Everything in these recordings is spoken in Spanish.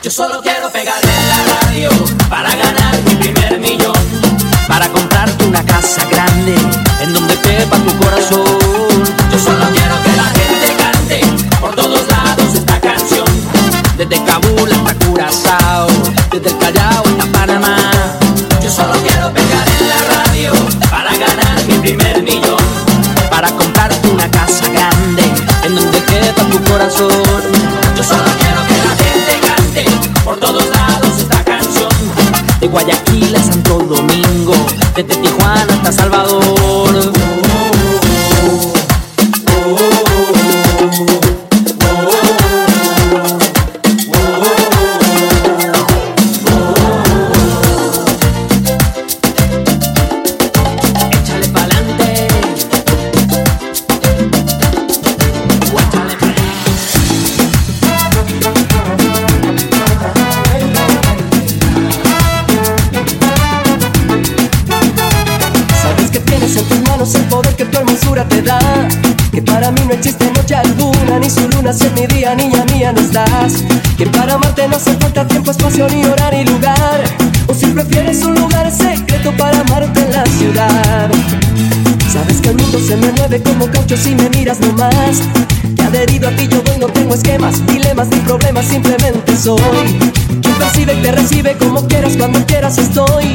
Yo solo quiero pegarle la radio para ganar mi primer millón. Para comprarte una casa grande en donde quepa tu corazón. Yo solo quiero que la gente cante por todos lados esta canción. Desde Kabul hasta Curazao, desde el Callao desde Tijuana hasta Salvador. Mi día, niña mía, no estás. Que para amarte no hace falta tiempo, espacio, ni hora, ni lugar. O si prefieres un lugar secreto para amarte en la ciudad. Sabes que el mundo se me mueve como caucho si me miras nomás. Que adherido a ti yo voy, no tengo esquemas, dilemas ni problemas, simplemente soy. Quien percibe y te recibe como quieras, cuando quieras estoy.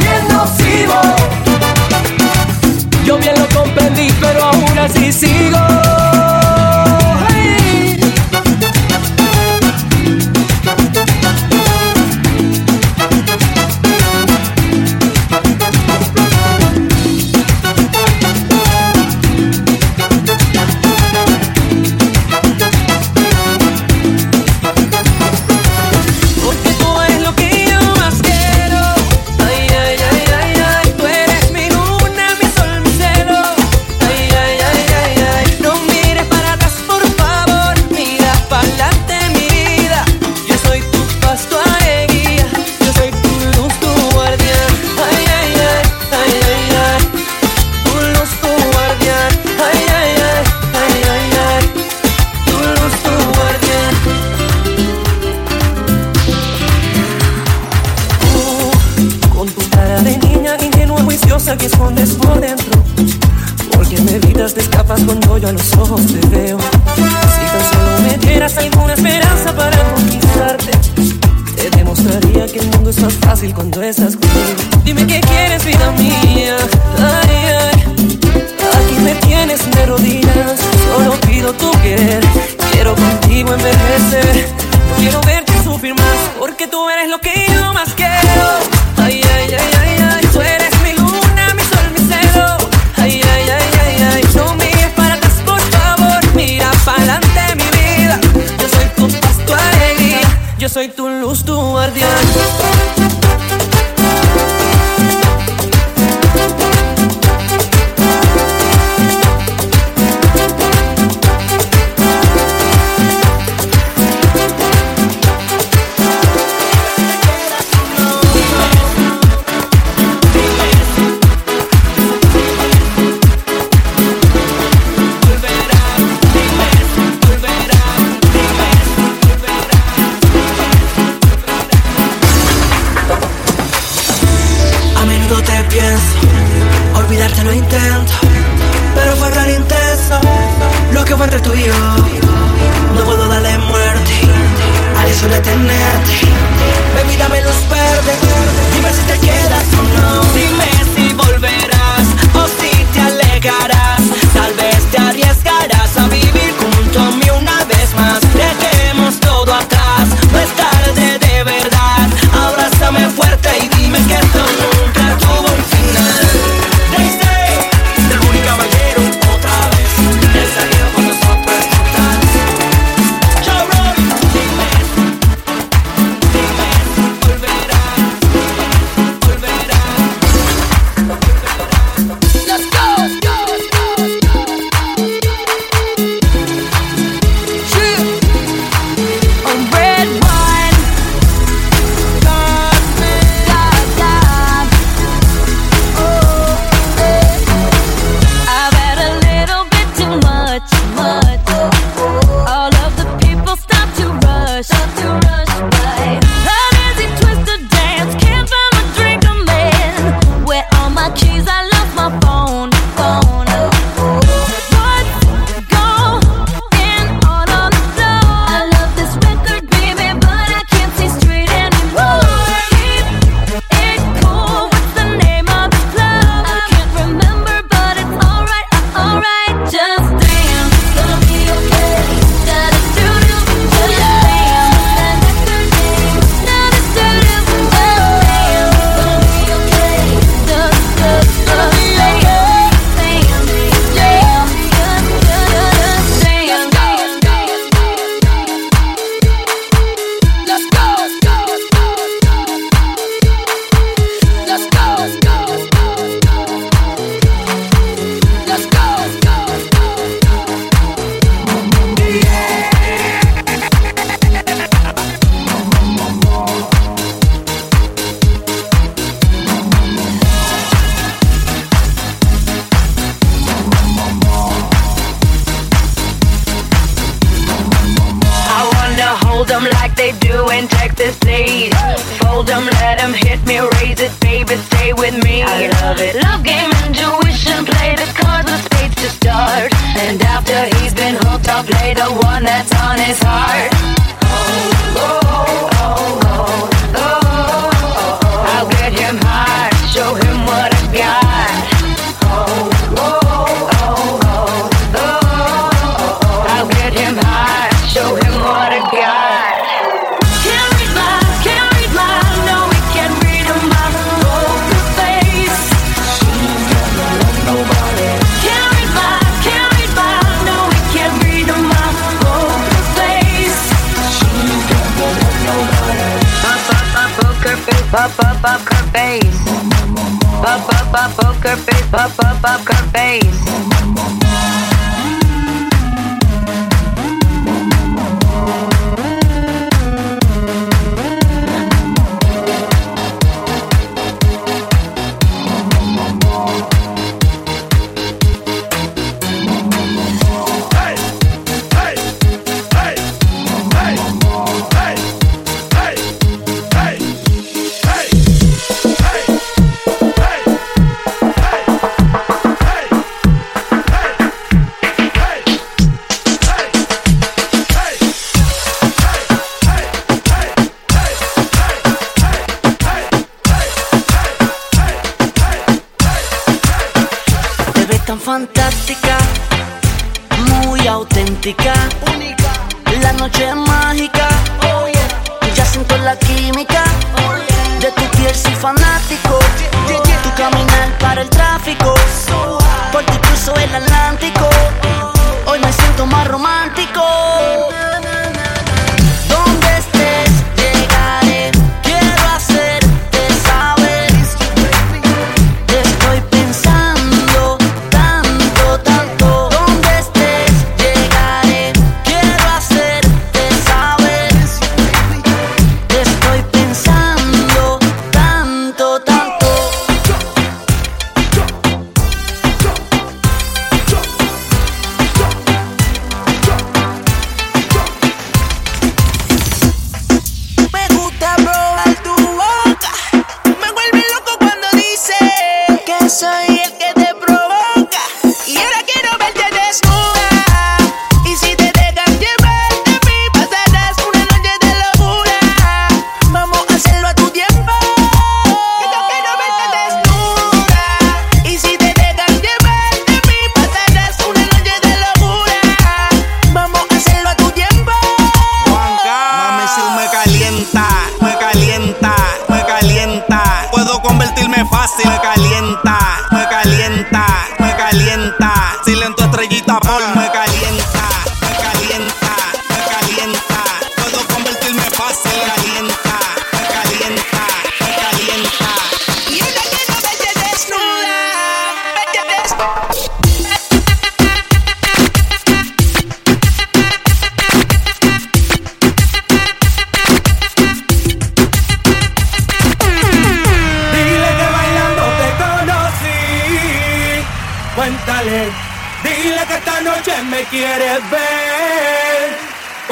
aún así sigo.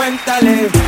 cántale.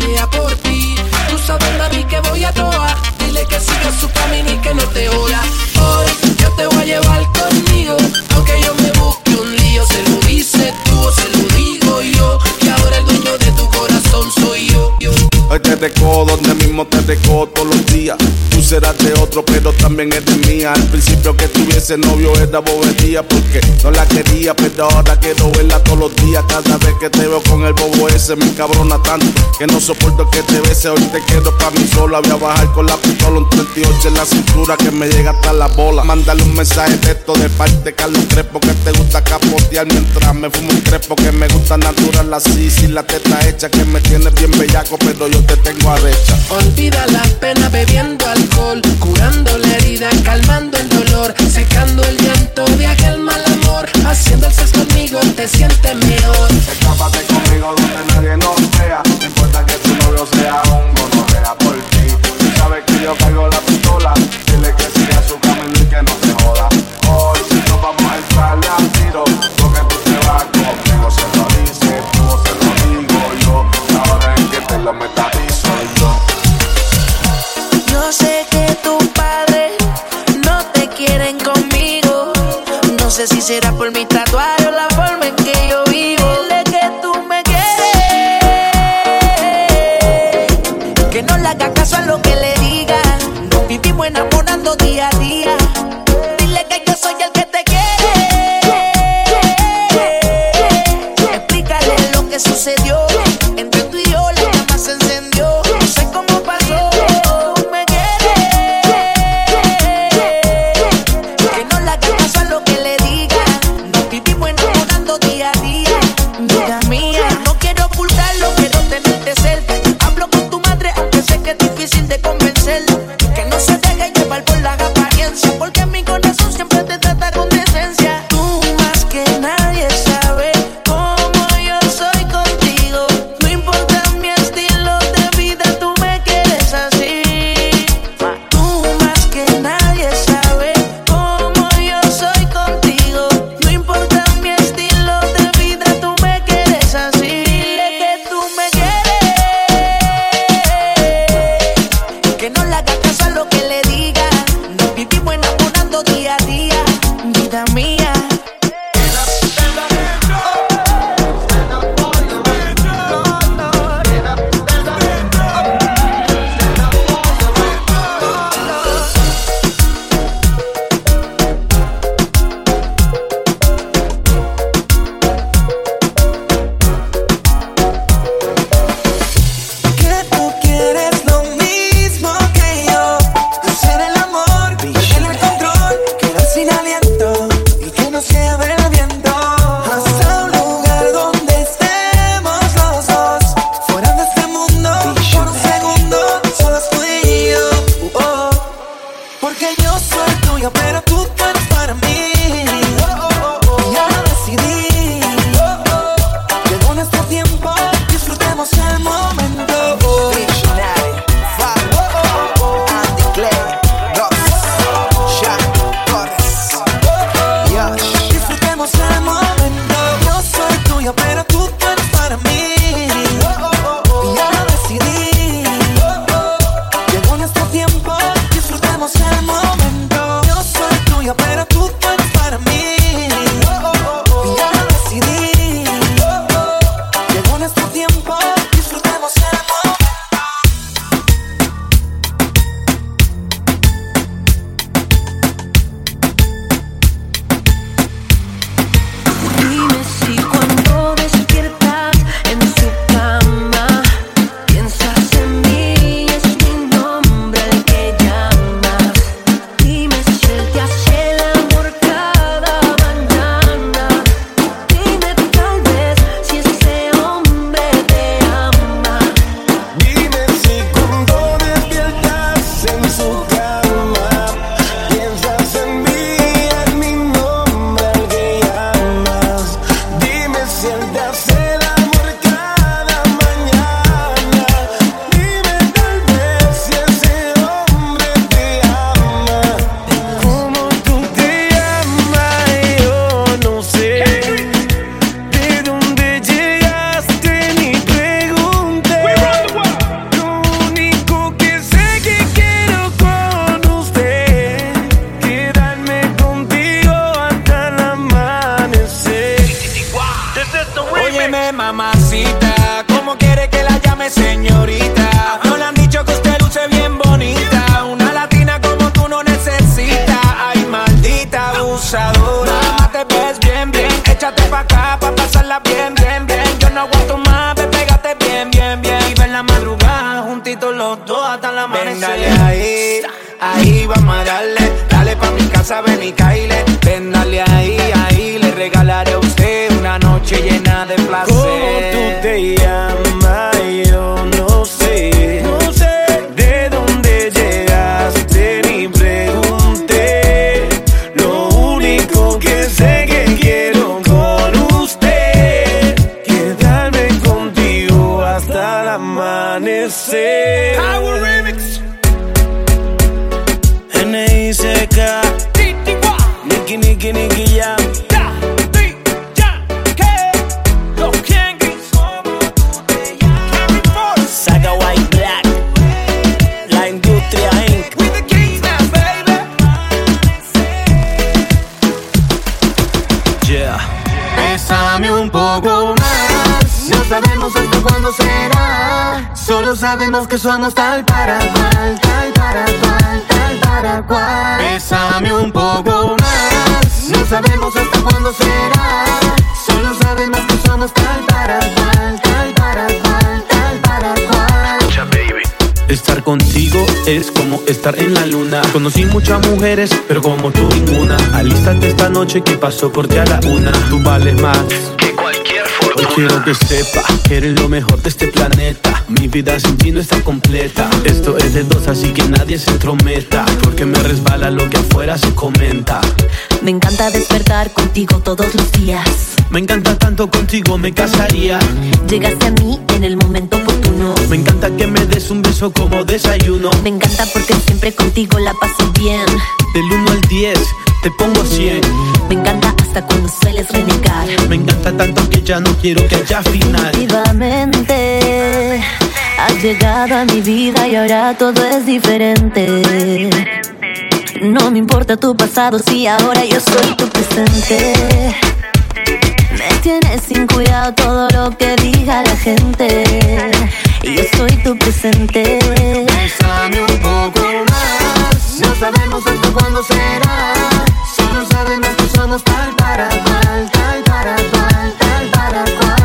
Ele apoiou. recó, donde mismo te recó todos los días. Tú serás de otro, pero también eres mía. Al principio que tuviese novio era bobería, porque no la quería, pero ahora quiero verla todos los días. Cada vez que te veo con el bobo ese, me cabrona tanto que no soporto que te beses. Hoy te quedo pa' mí sola. Voy a bajar con la pistola, un 38 en la cintura que me llega hasta la bola. Mándale un mensaje de esto de parte Carlos Crespo que te gusta capotear mientras me fumo un crespo que me gusta natural así, si la teta hecha que me tienes bien bellaco, pero yo te tengo Olvida las penas bebiendo alcohol, curando la herida, calmando el dolor, secando el llanto de aquel mal amor. Haciendo el sexo conmigo te sientes mejor. Escápate conmigo donde nadie nos vea. No importa que tu novio sea un gonorrea por ti. Sabes que yo caigo la sé si será por mi tatuaje o la forma en que yo Say. Sabemos que somos tal para cual, tal para cual, tal para cual. Bésame un poco más. No sabemos hasta cuándo será. Solo sabemos que somos tal para cual, tal para cual, tal para cual. Estar contigo es como estar en la luna. Conocí muchas mujeres, pero como tú ninguna. Alístate esta noche que pasó por ti a la una. Tú vales más que cualquier. Hoy quiero que sepa que eres lo mejor de este planeta. Mi vida sin ti no está completa. Esto es de dos, así que nadie se entrometa. Porque me resbala lo que afuera se comenta. Me encanta despertar contigo todos los días. Me encanta tanto contigo, me casaría. Llegaste a mí en el momento oportuno. Me encanta que me des un beso como desayuno. Me encanta porque siempre contigo la paso bien. Del 1 al 10, te pongo 100. Me encanta hasta cuando sueles renegar. Me encanta tanto que ya no quiero que haya final. Vivamente has llegado a mi vida y ahora todo es diferente. No me importa tu pasado si ahora yo soy tu presente. Me tienes sin cuidado todo lo que diga la gente. Y yo soy tu presente. Bésame un poco más. No sabemos hasta cuándo será. Solo sabemos somos tal para cual, tal para cual, tal para cual.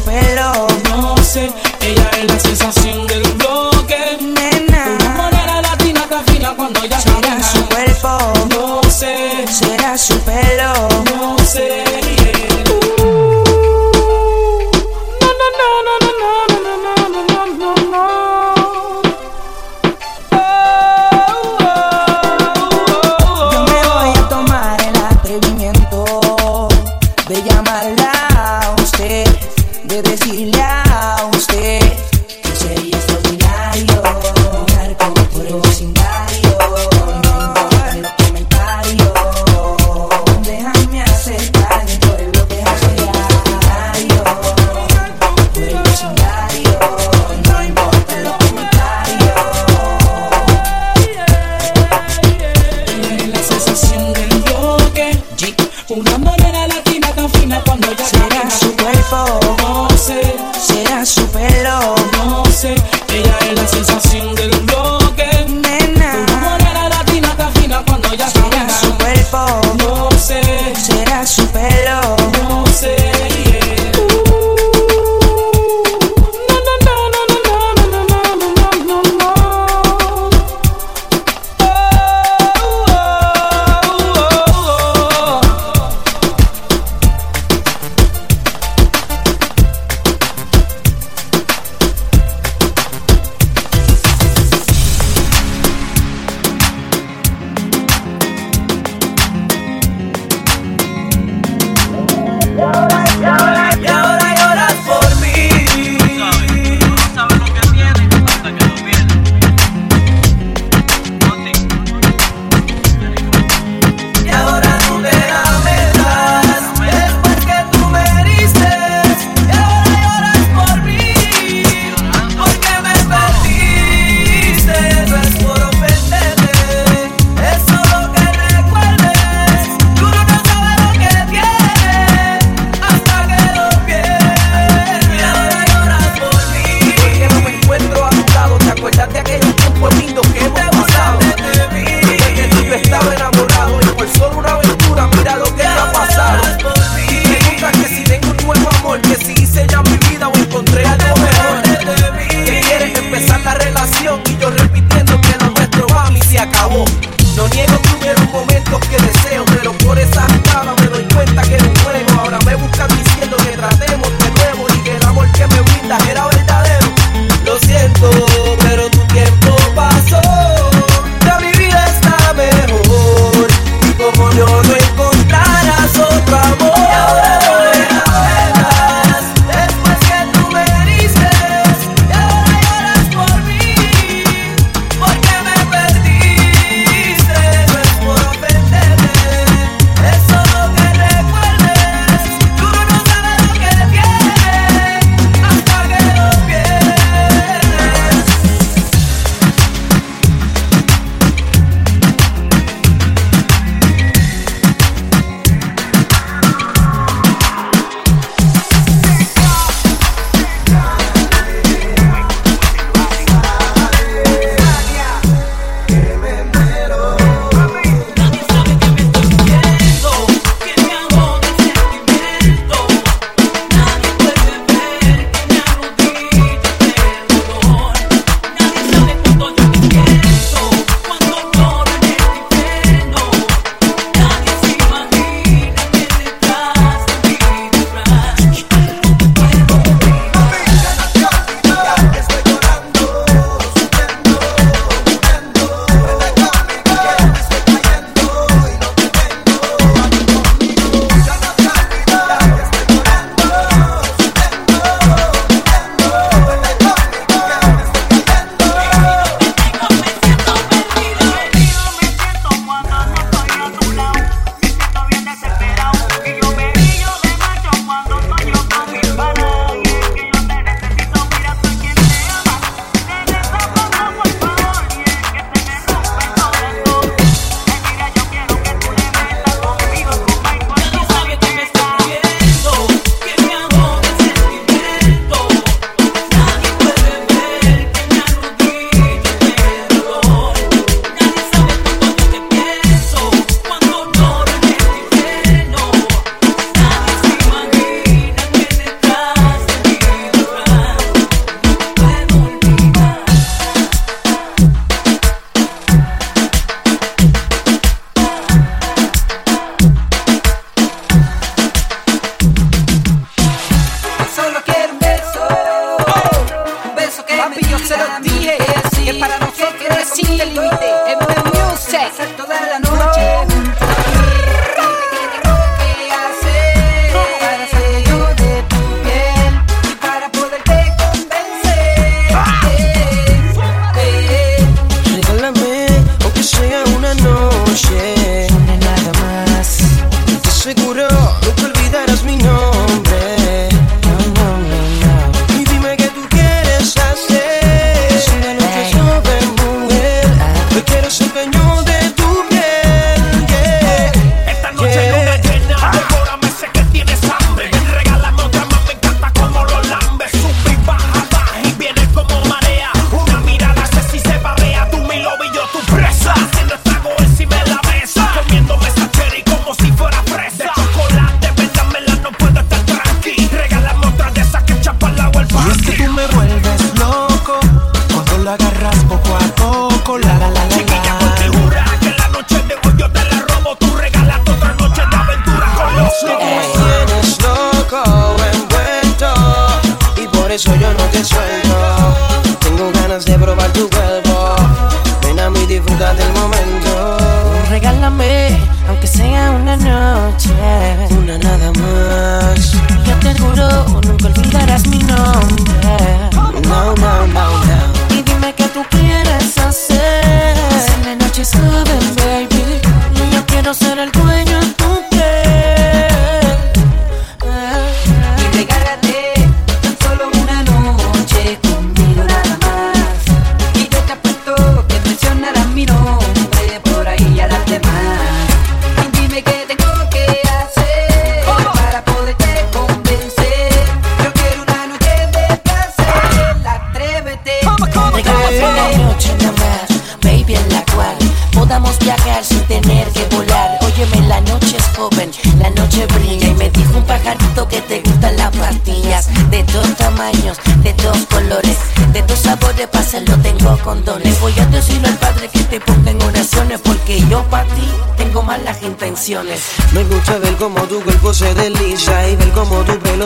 Pelo. no sé. Ella es la sensación del bloque. Nena, morena latina tan fina cuando ella será camina. su cuerpo, No sé, será su pelo. no sé.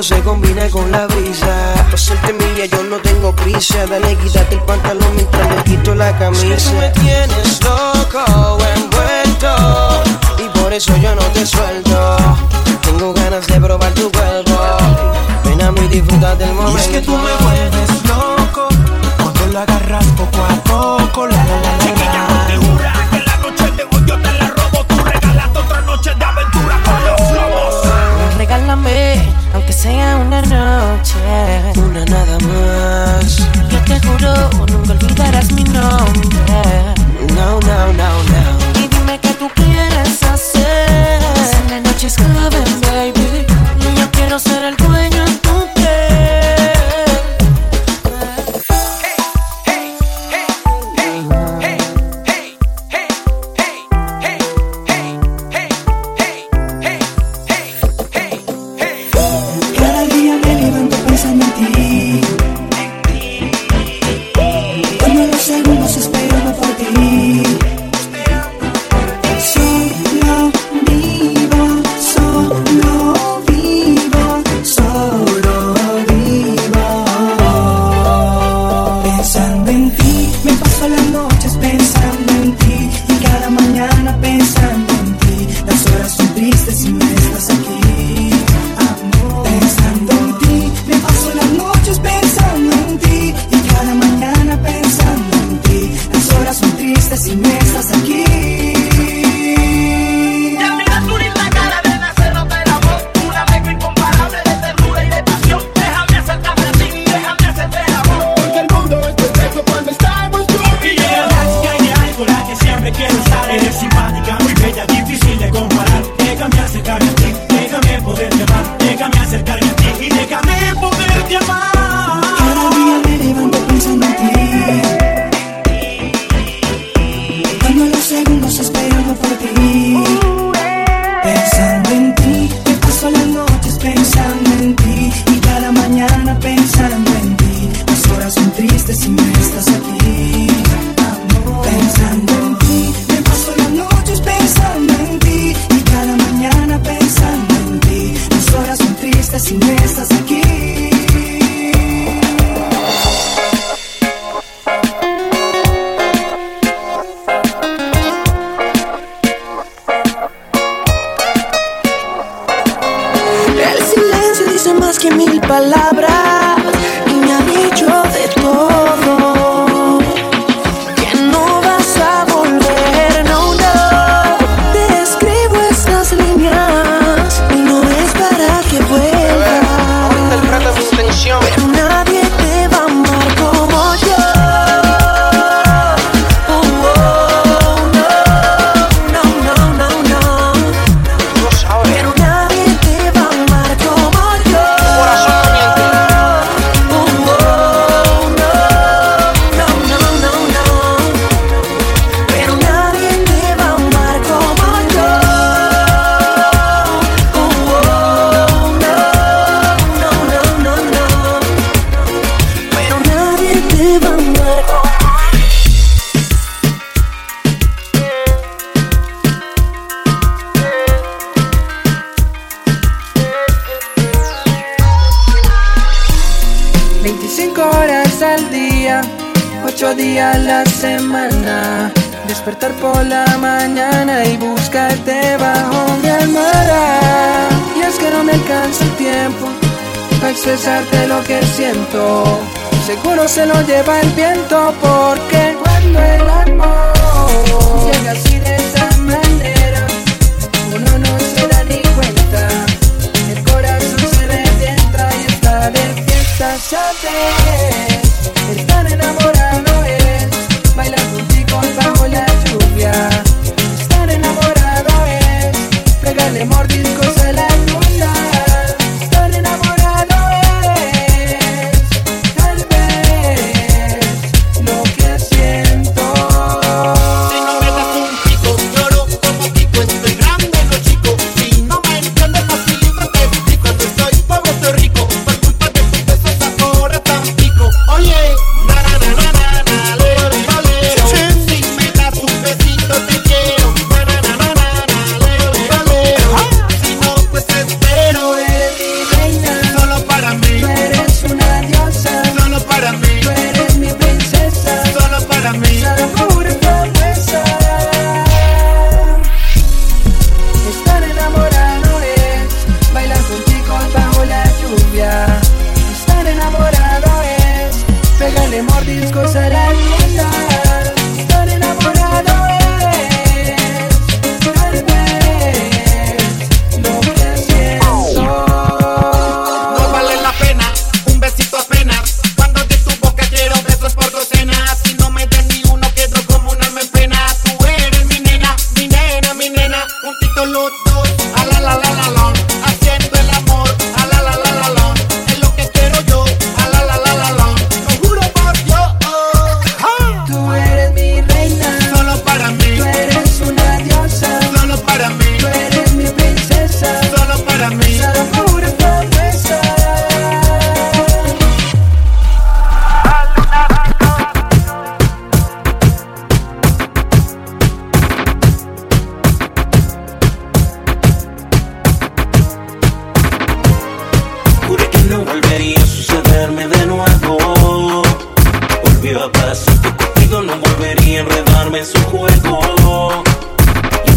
se combina con la brisa. Pasarte milla, yo no tengo prisa. Dale, quítate el pantalón mientras me quito la camisa. Es tú me tienes loco, envuelto. Y por eso yo no te suelto. Tengo ganas de probar tu cuerpo. Ven a mí, disfruta del momento. Y es que tú me vuelves loco. Cuando lo agarras poco a poco, la, la come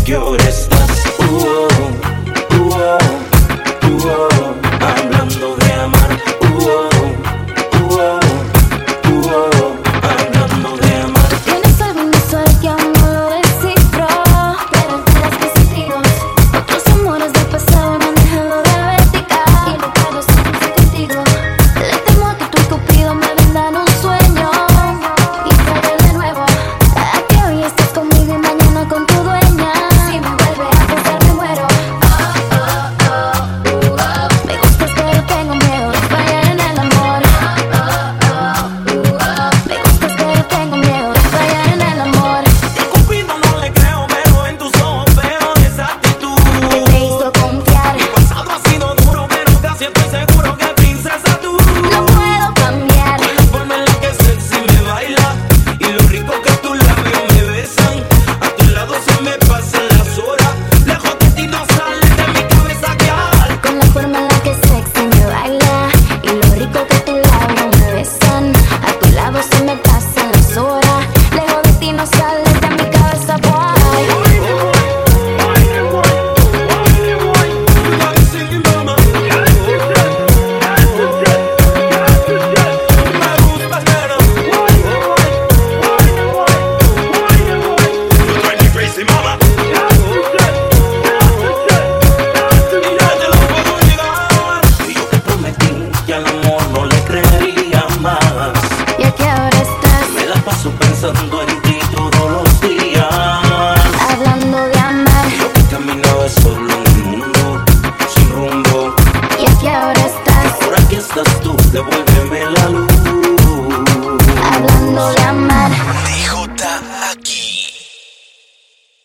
¿Y qué